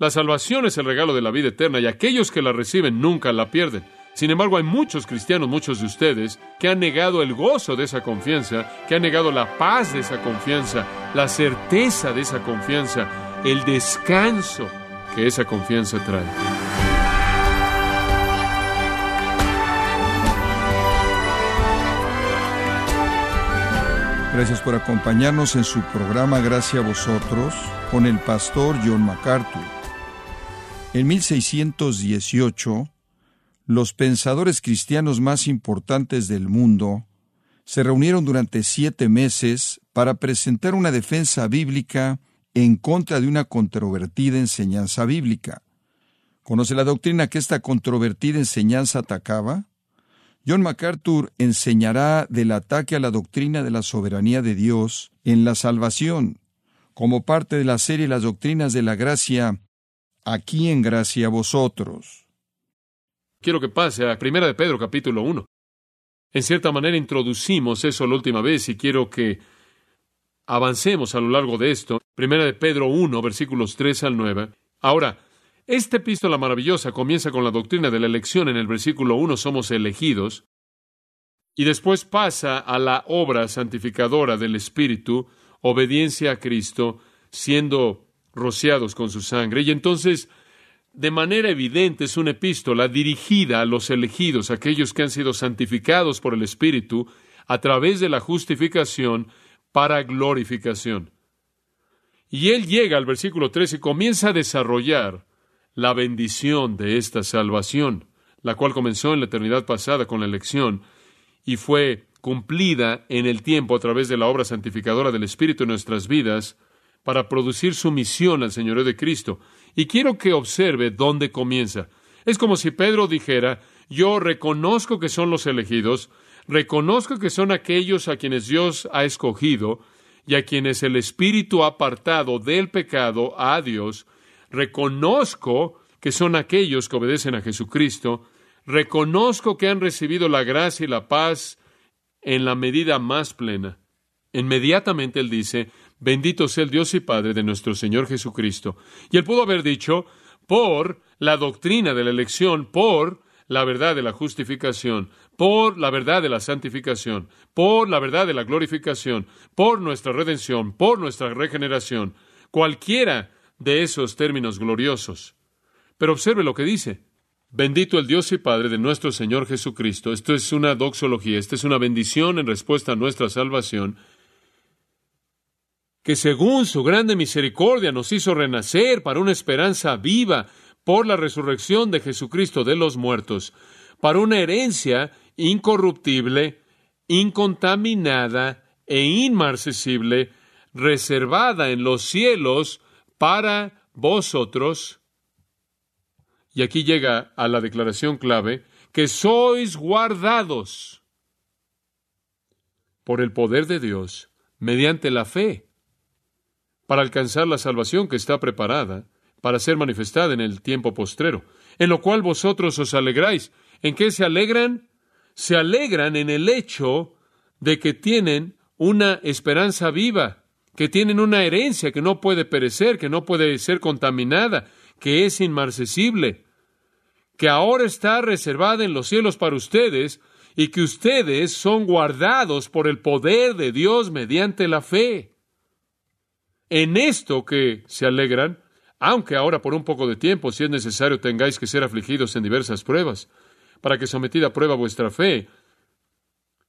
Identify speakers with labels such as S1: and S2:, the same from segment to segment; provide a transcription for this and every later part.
S1: La salvación es el regalo de la vida eterna y aquellos que la reciben nunca la pierden. Sin embargo, hay muchos cristianos, muchos de ustedes, que han negado el gozo de esa confianza, que han negado la paz de esa confianza, la certeza de esa confianza, el descanso que esa confianza trae.
S2: Gracias por acompañarnos en su programa Gracias a vosotros con el pastor John MacArthur. En 1618, los pensadores cristianos más importantes del mundo se reunieron durante siete meses para presentar una defensa bíblica en contra de una controvertida enseñanza bíblica. ¿Conoce la doctrina que esta controvertida enseñanza atacaba? John MacArthur enseñará del ataque a la doctrina de la soberanía de Dios en la salvación, como parte de la serie Las Doctrinas de la Gracia, aquí en Gracia vosotros.
S1: Quiero que pase a Primera de Pedro capítulo 1. En cierta manera introducimos eso la última vez y quiero que avancemos a lo largo de esto. Primera de Pedro 1, versículos 3 al 9. Ahora, esta epístola maravillosa comienza con la doctrina de la elección en el versículo 1, somos elegidos, y después pasa a la obra santificadora del Espíritu, obediencia a Cristo, siendo rociados con su sangre. Y entonces, de manera evidente, es una epístola dirigida a los elegidos, aquellos que han sido santificados por el Espíritu, a través de la justificación para glorificación. Y él llega al versículo 13 y comienza a desarrollar la bendición de esta salvación, la cual comenzó en la eternidad pasada con la elección y fue cumplida en el tiempo a través de la obra santificadora del Espíritu en nuestras vidas para producir su misión al Señor de Cristo. Y quiero que observe dónde comienza. Es como si Pedro dijera, yo reconozco que son los elegidos, reconozco que son aquellos a quienes Dios ha escogido y a quienes el Espíritu ha apartado del pecado a Dios, reconozco que son aquellos que obedecen a Jesucristo, reconozco que han recibido la gracia y la paz en la medida más plena. Inmediatamente él dice, bendito sea el Dios y Padre de nuestro Señor Jesucristo. Y él pudo haber dicho, por la doctrina de la elección, por la verdad de la justificación, por la verdad de la santificación, por la verdad de la glorificación, por nuestra redención, por nuestra regeneración, cualquiera de esos términos gloriosos. Pero observe lo que dice. Bendito el Dios y Padre de nuestro Señor Jesucristo. Esto es una doxología, esta es una bendición en respuesta a nuestra salvación, que según su grande misericordia nos hizo renacer para una esperanza viva por la resurrección de Jesucristo de los muertos, para una herencia incorruptible, incontaminada e inmarcesible, reservada en los cielos para vosotros. Y aquí llega a la declaración clave, que sois guardados por el poder de Dios mediante la fe para alcanzar la salvación que está preparada para ser manifestada en el tiempo postrero, en lo cual vosotros os alegráis. ¿En qué se alegran? Se alegran en el hecho de que tienen una esperanza viva, que tienen una herencia que no puede perecer, que no puede ser contaminada, que es inmarcesible, que ahora está reservada en los cielos para ustedes y que ustedes son guardados por el poder de Dios mediante la fe. En esto que se alegran, aunque ahora por un poco de tiempo, si es necesario, tengáis que ser afligidos en diversas pruebas, para que sometida a prueba vuestra fe,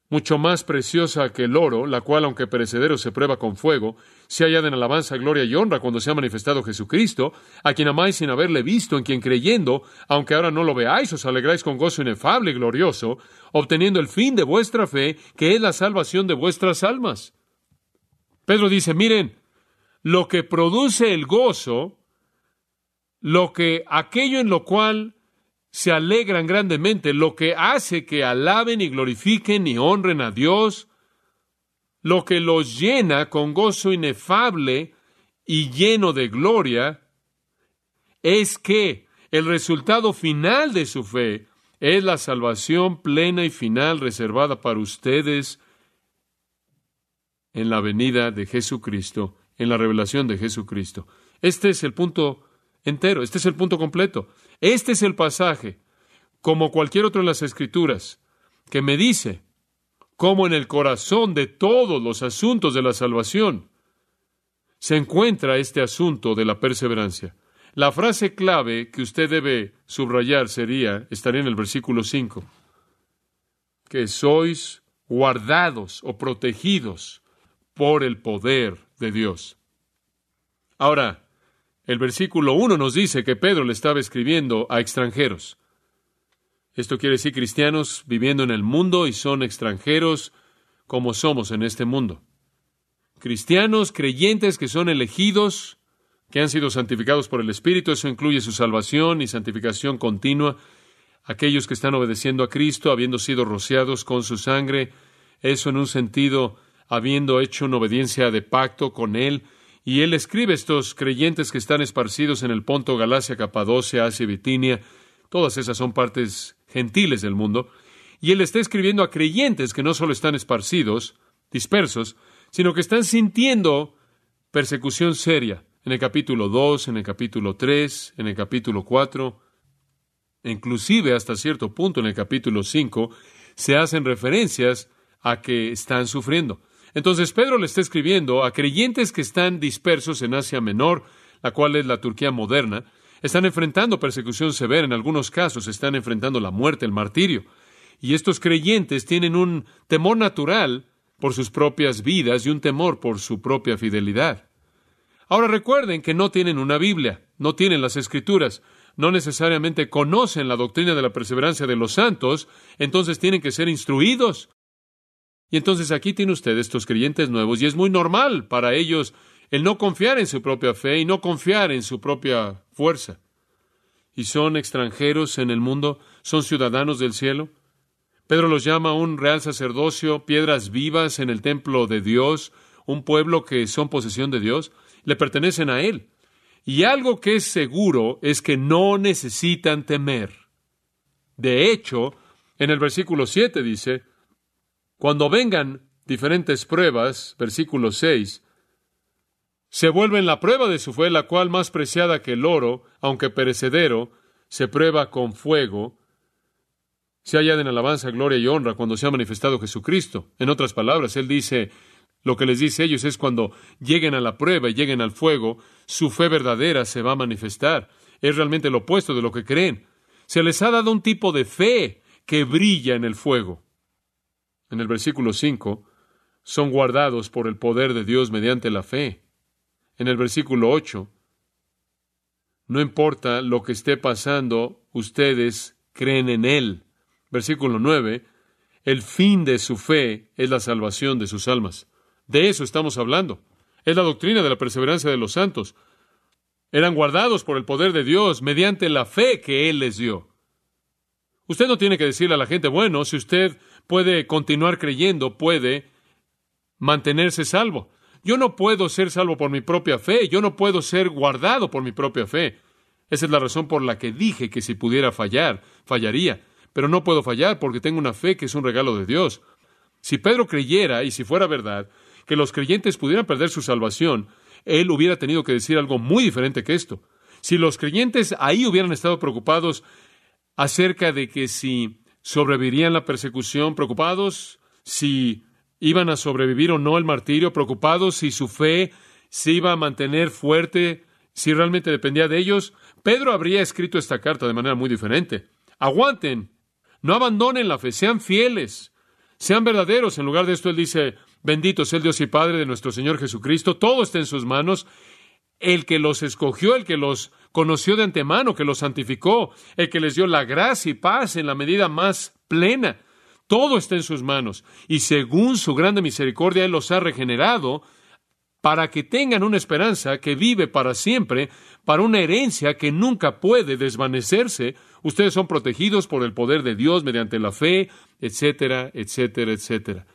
S1: mucho más preciosa que el oro, la cual, aunque perecedero, se prueba con fuego, se hallada en alabanza, gloria y honra cuando se ha manifestado Jesucristo, a quien amáis sin haberle visto, en quien creyendo, aunque ahora no lo veáis, os alegráis con gozo inefable y glorioso, obteniendo el fin de vuestra fe, que es la salvación de vuestras almas. Pedro dice, miren, lo que produce el gozo lo que aquello en lo cual se alegran grandemente, lo que hace que alaben y glorifiquen y honren a Dios, lo que los llena con gozo inefable y lleno de gloria, es que el resultado final de su fe es la salvación plena y final reservada para ustedes en la venida de Jesucristo, en la revelación de Jesucristo. Este es el punto entero. Este es el punto completo. Este es el pasaje, como cualquier otro de las Escrituras, que me dice cómo en el corazón de todos los asuntos de la salvación se encuentra este asunto de la perseverancia. La frase clave que usted debe subrayar sería, estaría en el versículo 5, que sois guardados o protegidos por el poder de Dios. Ahora, el versículo 1 nos dice que Pedro le estaba escribiendo a extranjeros. Esto quiere decir cristianos viviendo en el mundo y son extranjeros como somos en este mundo. Cristianos creyentes que son elegidos, que han sido santificados por el Espíritu, eso incluye su salvación y santificación continua. Aquellos que están obedeciendo a Cristo, habiendo sido rociados con su sangre, eso en un sentido, habiendo hecho una obediencia de pacto con Él, y él escribe estos creyentes que están esparcidos en el Ponto, Galacia, Capadocia, Asia Bitinia. Todas esas son partes gentiles del mundo. Y él está escribiendo a creyentes que no solo están esparcidos, dispersos, sino que están sintiendo persecución seria. En el capítulo 2, en el capítulo 3, en el capítulo 4, inclusive hasta cierto punto en el capítulo 5, se hacen referencias a que están sufriendo. Entonces Pedro le está escribiendo a creyentes que están dispersos en Asia Menor, la cual es la Turquía moderna, están enfrentando persecución severa, en algunos casos están enfrentando la muerte, el martirio. Y estos creyentes tienen un temor natural por sus propias vidas y un temor por su propia fidelidad. Ahora recuerden que no tienen una Biblia, no tienen las Escrituras, no necesariamente conocen la doctrina de la perseverancia de los santos, entonces tienen que ser instruidos. Y entonces aquí tiene usted estos creyentes nuevos y es muy normal para ellos el no confiar en su propia fe y no confiar en su propia fuerza. Y son extranjeros en el mundo, son ciudadanos del cielo. Pedro los llama un real sacerdocio, piedras vivas en el templo de Dios, un pueblo que son posesión de Dios, le pertenecen a Él. Y algo que es seguro es que no necesitan temer. De hecho, en el versículo 7 dice, cuando vengan diferentes pruebas, versículo 6, se vuelven la prueba de su fe, la cual más preciada que el oro, aunque perecedero, se prueba con fuego, se añaden alabanza, gloria y honra cuando se ha manifestado Jesucristo. En otras palabras, Él dice, lo que les dice ellos es cuando lleguen a la prueba y lleguen al fuego, su fe verdadera se va a manifestar. Es realmente lo opuesto de lo que creen. Se les ha dado un tipo de fe que brilla en el fuego en el versículo 5, son guardados por el poder de Dios mediante la fe. En el versículo 8, no importa lo que esté pasando, ustedes creen en Él. Versículo 9, el fin de su fe es la salvación de sus almas. De eso estamos hablando. Es la doctrina de la perseverancia de los santos. Eran guardados por el poder de Dios mediante la fe que Él les dio. Usted no tiene que decirle a la gente, bueno, si usted puede continuar creyendo, puede mantenerse salvo. Yo no puedo ser salvo por mi propia fe, yo no puedo ser guardado por mi propia fe. Esa es la razón por la que dije que si pudiera fallar, fallaría. Pero no puedo fallar porque tengo una fe que es un regalo de Dios. Si Pedro creyera, y si fuera verdad, que los creyentes pudieran perder su salvación, él hubiera tenido que decir algo muy diferente que esto. Si los creyentes ahí hubieran estado preocupados acerca de que si sobrevivirían la persecución, preocupados si iban a sobrevivir o no el martirio, preocupados si su fe se iba a mantener fuerte, si realmente dependía de ellos, Pedro habría escrito esta carta de manera muy diferente. Aguanten, no abandonen la fe, sean fieles, sean verdaderos. En lugar de esto, él dice, bendito sea el Dios y Padre de nuestro Señor Jesucristo, todo está en sus manos, el que los escogió, el que los conoció de antemano, que los santificó, el que les dio la gracia y paz en la medida más plena. Todo está en sus manos y según su grande misericordia Él los ha regenerado para que tengan una esperanza que vive para siempre, para una herencia que nunca puede desvanecerse. Ustedes son protegidos por el poder de Dios mediante la fe, etcétera, etcétera, etcétera.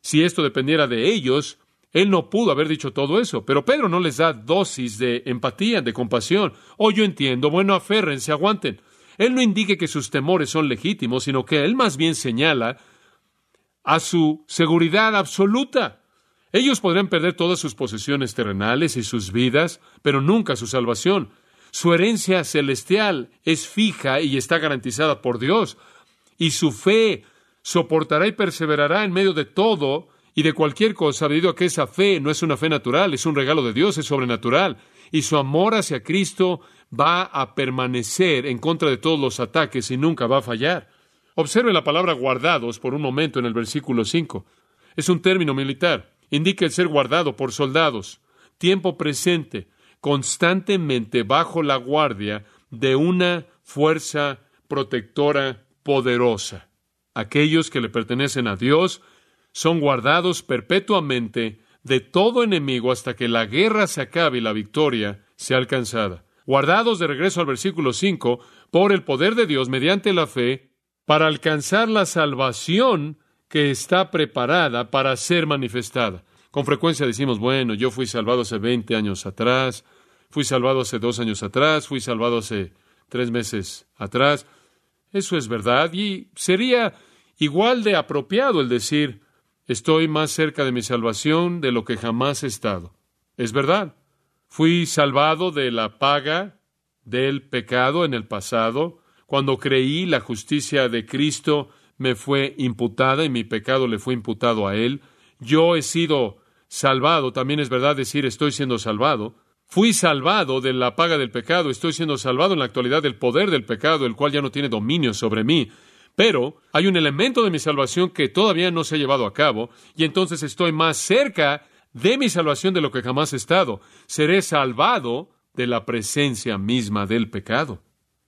S1: Si esto dependiera de ellos, él no pudo haber dicho todo eso, pero Pedro no les da dosis de empatía, de compasión. Oh, yo entiendo, bueno, aférrense, aguanten. Él no indique que sus temores son legítimos, sino que él más bien señala a su seguridad absoluta. Ellos podrían perder todas sus posesiones terrenales y sus vidas, pero nunca su salvación. Su herencia celestial es fija y está garantizada por Dios. Y su fe soportará y perseverará en medio de todo y de cualquier cosa, debido a que esa fe no es una fe natural, es un regalo de Dios, es sobrenatural. Y su amor hacia Cristo va a permanecer en contra de todos los ataques y nunca va a fallar. Observe la palabra guardados por un momento en el versículo 5. Es un término militar. Indica el ser guardado por soldados. Tiempo presente, constantemente bajo la guardia de una fuerza protectora poderosa. Aquellos que le pertenecen a Dios son guardados perpetuamente de todo enemigo hasta que la guerra se acabe y la victoria sea alcanzada. Guardados de regreso al versículo 5 por el poder de Dios mediante la fe para alcanzar la salvación que está preparada para ser manifestada. Con frecuencia decimos, bueno, yo fui salvado hace 20 años atrás, fui salvado hace dos años atrás, fui salvado hace tres meses atrás. Eso es verdad y sería igual de apropiado el decir, estoy más cerca de mi salvación de lo que jamás he estado. Es verdad. Fui salvado de la paga del pecado en el pasado. Cuando creí la justicia de Cristo me fue imputada y mi pecado le fue imputado a Él. Yo he sido salvado, también es verdad decir estoy siendo salvado. Fui salvado de la paga del pecado, estoy siendo salvado en la actualidad del poder del pecado, el cual ya no tiene dominio sobre mí. Pero hay un elemento de mi salvación que todavía no se ha llevado a cabo, y entonces estoy más cerca de mi salvación de lo que jamás he estado. Seré salvado de la presencia misma del pecado.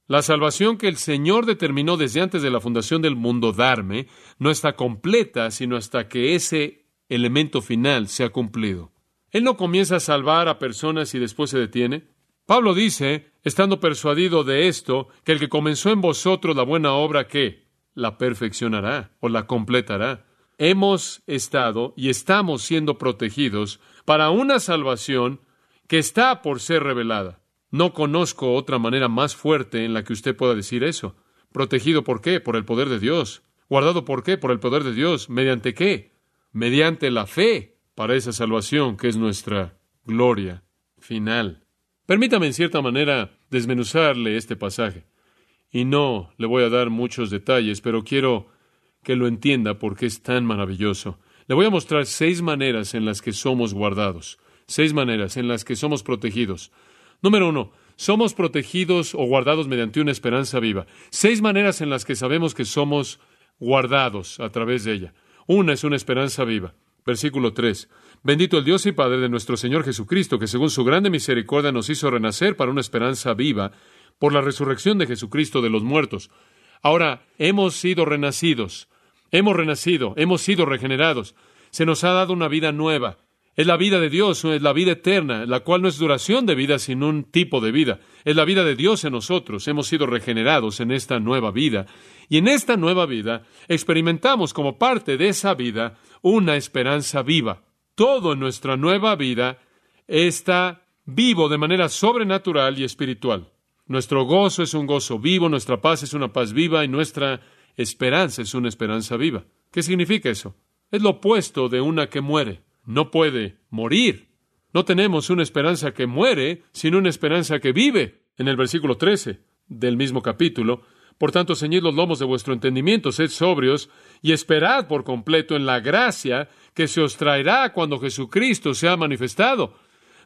S1: La salvación que el Señor determinó desde antes de la fundación del mundo darme no está completa sino hasta que ese elemento final se ha cumplido. Él no comienza a salvar a personas y después se detiene. Pablo dice, estando persuadido de esto, que el que comenzó en vosotros la buena obra que la perfeccionará o la completará. Hemos estado y estamos siendo protegidos para una salvación que está por ser revelada. No conozco otra manera más fuerte en la que usted pueda decir eso. Protegido por qué? Por el poder de Dios. Guardado por qué? Por el poder de Dios. ¿Mediante qué? Mediante la fe para esa salvación que es nuestra gloria final. Permítame en cierta manera desmenuzarle este pasaje. Y no le voy a dar muchos detalles, pero quiero que lo entienda porque es tan maravilloso. Le voy a mostrar seis maneras en las que somos guardados, seis maneras en las que somos protegidos. Número uno, somos protegidos o guardados mediante una esperanza viva. Seis maneras en las que sabemos que somos guardados a través de ella. Una es una esperanza viva. Versículo 3. Bendito el Dios y Padre de nuestro Señor Jesucristo, que según su grande misericordia nos hizo renacer para una esperanza viva por la resurrección de Jesucristo de los muertos. Ahora, hemos sido renacidos, hemos renacido, hemos sido regenerados. Se nos ha dado una vida nueva. Es la vida de Dios, es la vida eterna, la cual no es duración de vida, sino un tipo de vida. Es la vida de Dios en nosotros. Hemos sido regenerados en esta nueva vida. Y en esta nueva vida experimentamos como parte de esa vida una esperanza viva. Todo en nuestra nueva vida está vivo de manera sobrenatural y espiritual. Nuestro gozo es un gozo vivo, nuestra paz es una paz viva y nuestra esperanza es una esperanza viva. ¿Qué significa eso? Es lo opuesto de una que muere no puede morir. No tenemos una esperanza que muere, sino una esperanza que vive. En el versículo 13 del mismo capítulo, por tanto, ceñid los lomos de vuestro entendimiento, sed sobrios y esperad por completo en la gracia que se os traerá cuando Jesucristo sea manifestado.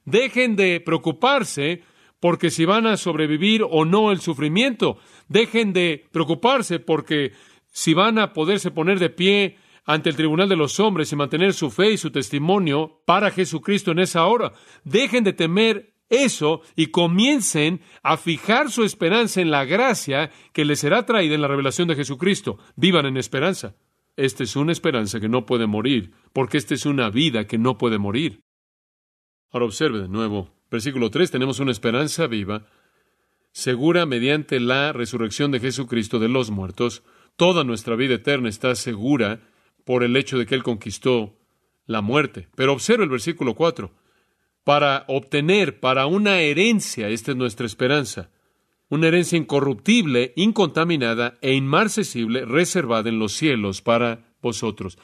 S1: Dejen de preocuparse porque si van a sobrevivir o no el sufrimiento. Dejen de preocuparse porque si van a poderse poner de pie ante el tribunal de los hombres y mantener su fe y su testimonio para Jesucristo en esa hora. Dejen de temer eso y comiencen a fijar su esperanza en la gracia que les será traída en la revelación de Jesucristo. Vivan en esperanza. Esta es una esperanza que no puede morir, porque esta es una vida que no puede morir. Ahora observe de nuevo, versículo 3, tenemos una esperanza viva, segura mediante la resurrección de Jesucristo de los muertos. Toda nuestra vida eterna está segura por el hecho de que Él conquistó la muerte. Pero observa el versículo 4. Para obtener, para una herencia, esta es nuestra esperanza, una herencia incorruptible, incontaminada e inmarcesible, reservada en los cielos para vosotros.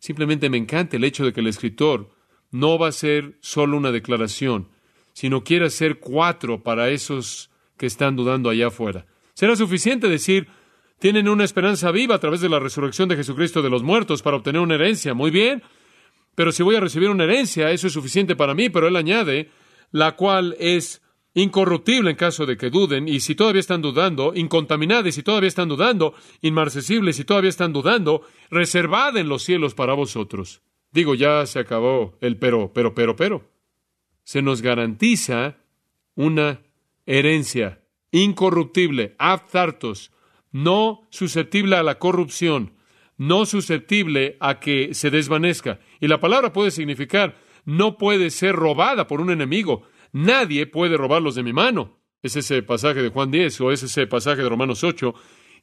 S1: Simplemente me encanta el hecho de que el escritor no va a ser solo una declaración, sino quiere hacer cuatro para esos que están dudando allá afuera. Será suficiente decir, tienen una esperanza viva a través de la resurrección de Jesucristo de los muertos para obtener una herencia. Muy bien, pero si voy a recibir una herencia, eso es suficiente para mí, pero él añade, la cual es incorruptible en caso de que duden, y si todavía están dudando, incontaminada, y si todavía están dudando, inmarcesible, si todavía están dudando, reservada en los cielos para vosotros. Digo, ya se acabó el pero, pero, pero, pero. Se nos garantiza una herencia incorruptible, aptartos, no susceptible a la corrupción, no susceptible a que se desvanezca. Y la palabra puede significar no puede ser robada por un enemigo. Nadie puede robarlos de mi mano. Es ese pasaje de Juan 10 o es ese pasaje de Romanos 8.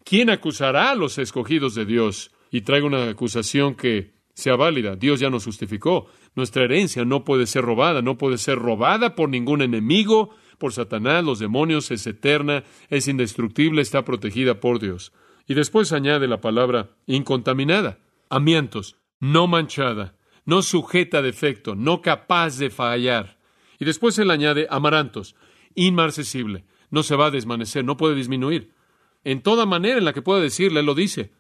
S1: ¿Quién acusará a los escogidos de Dios? Y traigo una acusación que sea válida. Dios ya nos justificó. Nuestra herencia no puede ser robada, no puede ser robada por ningún enemigo, por Satanás, los demonios, es eterna, es indestructible, está protegida por Dios. Y después añade la palabra incontaminada, amientos, no manchada, no sujeta a defecto, no capaz de fallar. Y después él añade amarantos, inmarcesible, no se va a desvanecer, no puede disminuir. En toda manera en la que pueda decirle, él lo dice.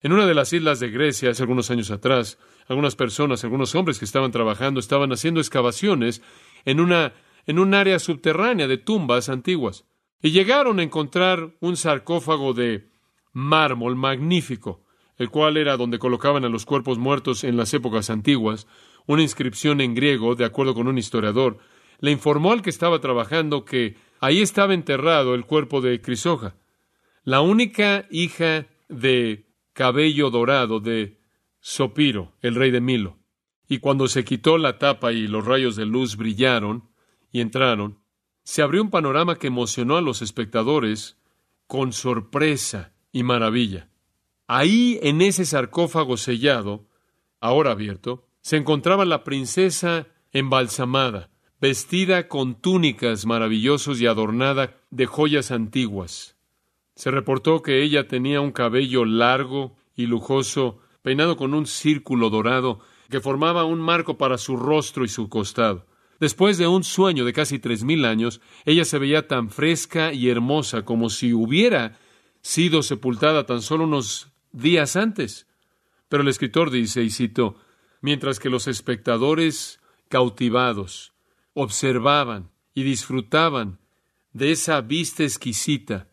S1: En una de las islas de Grecia, hace algunos años atrás, algunas personas, algunos hombres que estaban trabajando, estaban haciendo excavaciones en una en un área subterránea de tumbas antiguas. Y llegaron a encontrar un sarcófago de mármol magnífico, el cual era donde colocaban a los cuerpos muertos en las épocas antiguas, una inscripción en griego, de acuerdo con un historiador, le informó al que estaba trabajando que ahí estaba enterrado el cuerpo de Crisoja, la única hija de cabello dorado de Sopiro, el rey de Milo. Y cuando se quitó la tapa y los rayos de luz brillaron, y entraron, se abrió un panorama que emocionó a los espectadores con sorpresa y maravilla. Ahí, en ese sarcófago sellado, ahora abierto, se encontraba la princesa embalsamada, vestida con túnicas maravillosos y adornada de joyas antiguas. Se reportó que ella tenía un cabello largo y lujoso, peinado con un círculo dorado que formaba un marco para su rostro y su costado. Después de un sueño de casi tres mil años, ella se veía tan fresca y hermosa como si hubiera sido sepultada tan solo unos días antes. Pero el escritor dice, y cito, mientras que los espectadores cautivados observaban y disfrutaban de esa vista exquisita,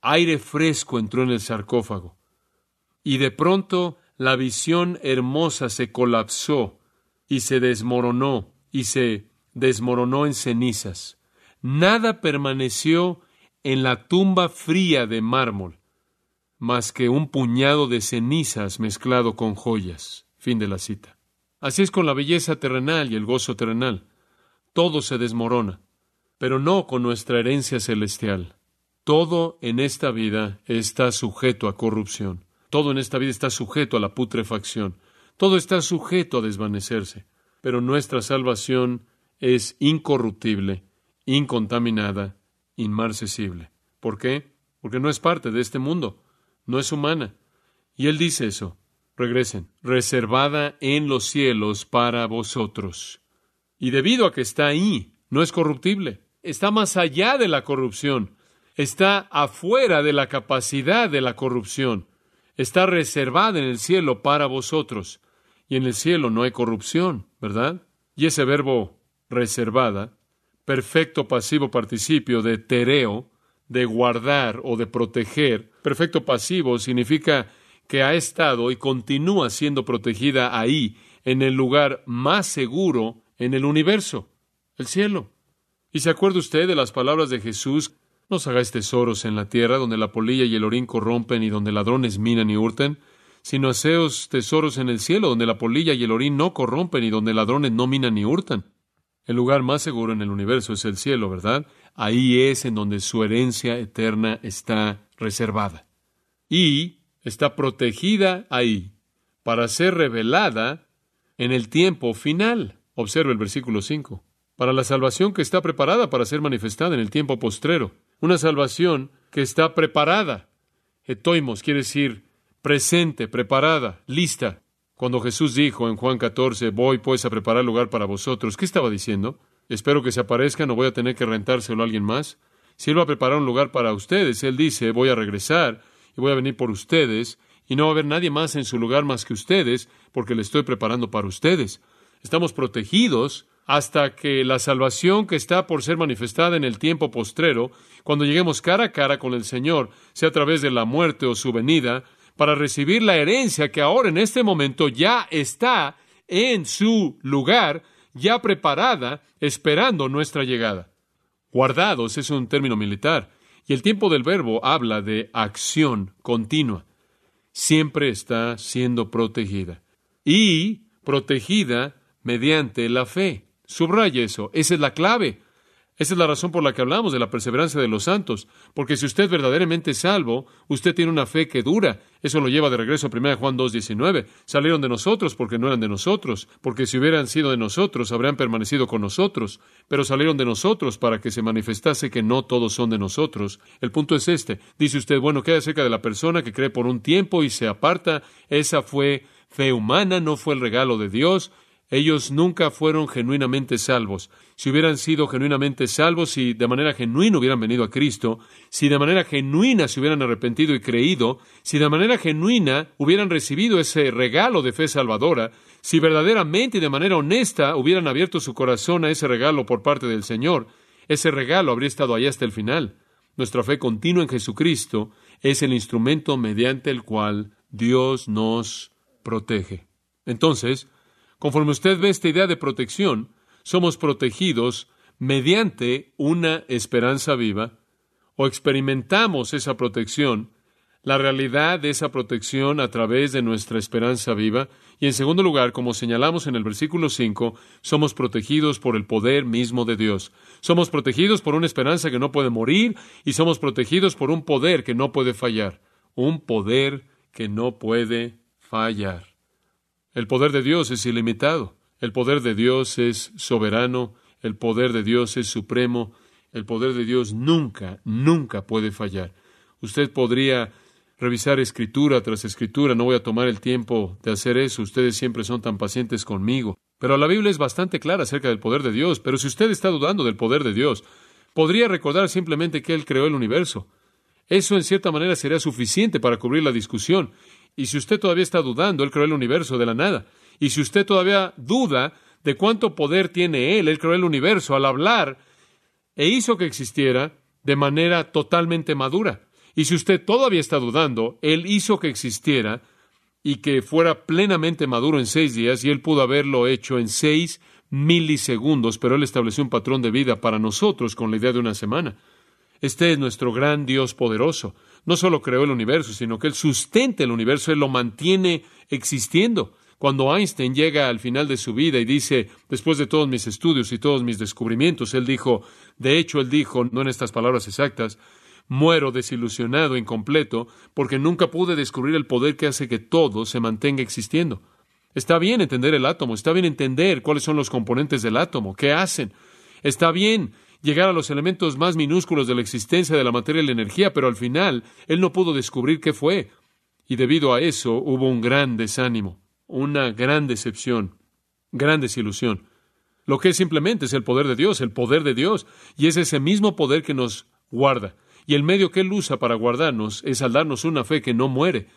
S1: aire fresco entró en el sarcófago. Y de pronto la visión hermosa se colapsó y se desmoronó y se desmoronó en cenizas. Nada permaneció en la tumba fría de mármol, más que un puñado de cenizas mezclado con joyas. Fin de la cita. Así es con la belleza terrenal y el gozo terrenal. Todo se desmorona, pero no con nuestra herencia celestial. Todo en esta vida está sujeto a corrupción. Todo en esta vida está sujeto a la putrefacción. Todo está sujeto a desvanecerse pero nuestra salvación es incorruptible, incontaminada, inmarcesible. ¿Por qué? Porque no es parte de este mundo, no es humana. Y él dice eso. Regresen, reservada en los cielos para vosotros. Y debido a que está ahí, no es corruptible, está más allá de la corrupción, está afuera de la capacidad de la corrupción, está reservada en el cielo para vosotros y en el cielo no hay corrupción, ¿verdad? Y ese verbo reservada, perfecto pasivo participio de tereo, de guardar o de proteger, perfecto pasivo significa que ha estado y continúa siendo protegida ahí, en el lugar más seguro en el universo, el cielo. ¿Y se acuerda usted de las palabras de Jesús? No os hagáis tesoros en la tierra donde la polilla y el orín corrompen y donde ladrones minan y hurten, sino haceos tesoros en el cielo, donde la polilla y el orín no corrompen y donde ladrones no minan ni hurtan. El lugar más seguro en el universo es el cielo, ¿verdad? Ahí es en donde su herencia eterna está reservada. Y está protegida ahí para ser revelada en el tiempo final. Observa el versículo 5. Para la salvación que está preparada para ser manifestada en el tiempo postrero. Una salvación que está preparada. Etoimos quiere decir presente, preparada, lista. Cuando Jesús dijo en Juan 14, voy pues a preparar lugar para vosotros, ¿qué estaba diciendo? Espero que se aparezca, no voy a tener que rentárselo a alguien más. Si Él va a preparar un lugar para ustedes, Él dice, voy a regresar y voy a venir por ustedes, y no va a haber nadie más en su lugar más que ustedes, porque le estoy preparando para ustedes. Estamos protegidos hasta que la salvación que está por ser manifestada en el tiempo postrero, cuando lleguemos cara a cara con el Señor, sea a través de la muerte o su venida, para recibir la herencia que ahora en este momento ya está en su lugar, ya preparada, esperando nuestra llegada. Guardados es un término militar, y el tiempo del verbo habla de acción continua. Siempre está siendo protegida. Y protegida mediante la fe. Subraya eso, esa es la clave. Esa es la razón por la que hablamos de la perseverancia de los santos, porque si usted verdaderamente es salvo, usted tiene una fe que dura. Eso lo lleva de regreso a 1 Juan 2.19. Salieron de nosotros porque no eran de nosotros, porque si hubieran sido de nosotros, habrían permanecido con nosotros, pero salieron de nosotros para que se manifestase que no todos son de nosotros. El punto es este. Dice usted, bueno, queda cerca de la persona que cree por un tiempo y se aparta. Esa fue fe humana, no fue el regalo de Dios. Ellos nunca fueron genuinamente salvos. Si hubieran sido genuinamente salvos, si de manera genuina hubieran venido a Cristo, si de manera genuina se hubieran arrepentido y creído, si de manera genuina hubieran recibido ese regalo de fe salvadora, si verdaderamente y de manera honesta hubieran abierto su corazón a ese regalo por parte del Señor, ese regalo habría estado ahí hasta el final. Nuestra fe continua en Jesucristo es el instrumento mediante el cual Dios nos protege. Entonces, Conforme usted ve esta idea de protección, somos protegidos mediante una esperanza viva o experimentamos esa protección, la realidad de esa protección a través de nuestra esperanza viva. Y en segundo lugar, como señalamos en el versículo 5, somos protegidos por el poder mismo de Dios. Somos protegidos por una esperanza que no puede morir y somos protegidos por un poder que no puede fallar. Un poder que no puede fallar. El poder de Dios es ilimitado. El poder de Dios es soberano. El poder de Dios es supremo. El poder de Dios nunca, nunca puede fallar. Usted podría revisar escritura tras escritura. No voy a tomar el tiempo de hacer eso. Ustedes siempre son tan pacientes conmigo. Pero la Biblia es bastante clara acerca del poder de Dios. Pero si usted está dudando del poder de Dios, podría recordar simplemente que Él creó el universo. Eso en cierta manera sería suficiente para cubrir la discusión. Y si usted todavía está dudando, Él creó el universo de la nada. Y si usted todavía duda de cuánto poder tiene Él, Él creó el universo al hablar e hizo que existiera de manera totalmente madura. Y si usted todavía está dudando, Él hizo que existiera y que fuera plenamente maduro en seis días, y Él pudo haberlo hecho en seis milisegundos, pero Él estableció un patrón de vida para nosotros con la idea de una semana. Este es nuestro gran Dios poderoso no solo creó el universo, sino que Él sustenta el universo, Él lo mantiene existiendo. Cuando Einstein llega al final de su vida y dice, después de todos mis estudios y todos mis descubrimientos, él dijo, de hecho, él dijo, no en estas palabras exactas, muero desilusionado, incompleto, porque nunca pude descubrir el poder que hace que todo se mantenga existiendo. Está bien entender el átomo, está bien entender cuáles son los componentes del átomo, qué hacen. Está bien llegar a los elementos más minúsculos de la existencia de la materia y la energía, pero al final él no pudo descubrir qué fue. Y debido a eso hubo un gran desánimo, una gran decepción, gran desilusión. Lo que es simplemente es el poder de Dios, el poder de Dios, y es ese mismo poder que nos guarda. Y el medio que Él usa para guardarnos es al darnos una fe que no muere.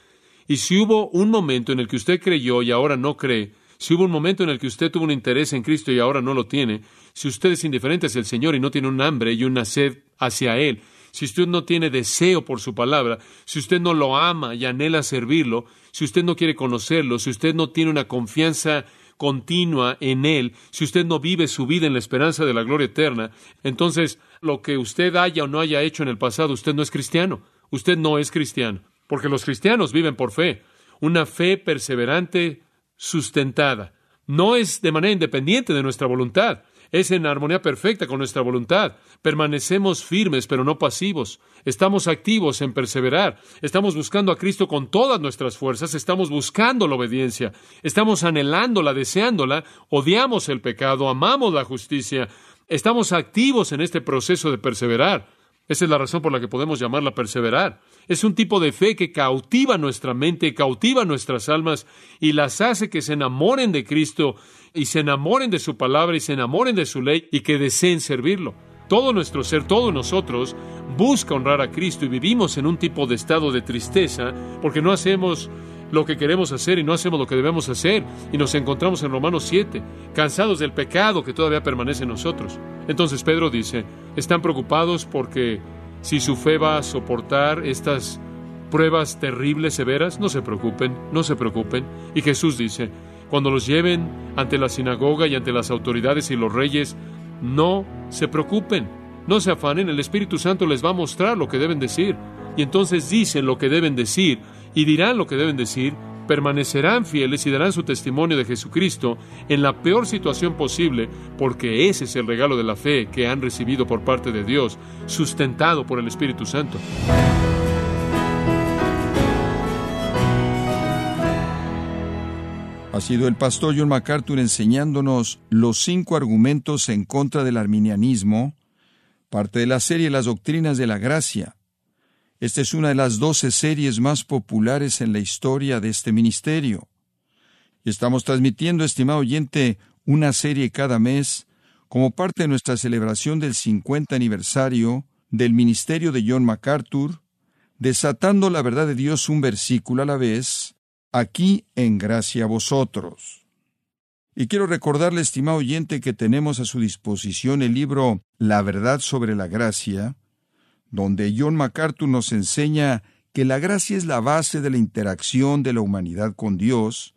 S1: Y si hubo un momento en el que usted creyó y ahora no cree, si hubo un momento en el que usted tuvo un interés en Cristo y ahora no lo tiene, si usted es indiferente hacia el Señor y no tiene un hambre y una sed hacia Él, si usted no tiene deseo por su palabra, si usted no lo ama y anhela servirlo, si usted no quiere conocerlo, si usted no tiene una confianza continua en Él, si usted no vive su vida en la esperanza de la gloria eterna, entonces lo que usted haya o no haya hecho en el pasado, usted no es cristiano, usted no es cristiano, porque los cristianos viven por fe, una fe perseverante, sustentada. No es de manera independiente de nuestra voluntad, es en armonía perfecta con nuestra voluntad. Permanecemos firmes, pero no pasivos. Estamos activos en perseverar. Estamos buscando a Cristo con todas nuestras fuerzas. Estamos buscando la obediencia. Estamos anhelándola, deseándola. Odiamos el pecado, amamos la justicia. Estamos activos en este proceso de perseverar. Esa es la razón por la que podemos llamarla perseverar. Es un tipo de fe que cautiva nuestra mente, cautiva nuestras almas y las hace que se enamoren de Cristo y se enamoren de su palabra y se enamoren de su ley y que deseen servirlo. Todo nuestro ser, todo nosotros, busca honrar a Cristo y vivimos en un tipo de estado de tristeza porque no hacemos lo que queremos hacer y no hacemos lo que debemos hacer y nos encontramos en Romanos 7, cansados del pecado que todavía permanece en nosotros. Entonces Pedro dice, están preocupados porque si su fe va a soportar estas pruebas terribles, severas, no se preocupen, no se preocupen. Y Jesús dice, cuando los lleven ante la sinagoga y ante las autoridades y los reyes, no se preocupen, no se afanen, el Espíritu Santo les va a mostrar lo que deben decir. Y entonces dicen lo que deben decir y dirán lo que deben decir, permanecerán fieles y darán su testimonio de Jesucristo en la peor situación posible, porque ese es el regalo de la fe que han recibido por parte de Dios, sustentado por el Espíritu Santo.
S2: Ha sido el pastor John MacArthur enseñándonos los cinco argumentos en contra del arminianismo, parte de la serie Las Doctrinas de la Gracia. Esta es una de las doce series más populares en la historia de este ministerio. Estamos transmitiendo, estimado oyente, una serie cada mes como parte de nuestra celebración del 50 aniversario del ministerio de John MacArthur, desatando la verdad de Dios un versículo a la vez, aquí en gracia a vosotros. Y quiero recordarle, estimado oyente, que tenemos a su disposición el libro La verdad sobre la gracia, donde John MacArthur nos enseña que la gracia es la base de la interacción de la humanidad con Dios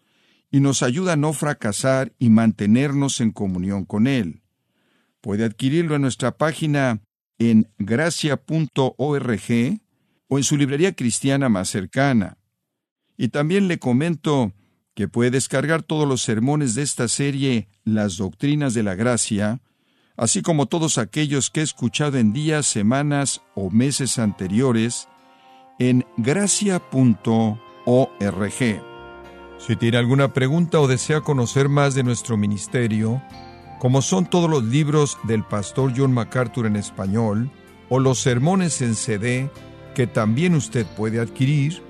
S2: y nos ayuda a no fracasar y mantenernos en comunión con Él. Puede adquirirlo en nuestra página en gracia.org o en su librería cristiana más cercana. Y también le comento que puede descargar todos los sermones de esta serie Las Doctrinas de la Gracia, así como todos aquellos que he escuchado en días, semanas o meses anteriores, en gracia.org. Si tiene alguna pregunta o desea conocer más de nuestro ministerio, como son todos los libros del pastor John MacArthur en español, o los sermones en CD que también usted puede adquirir,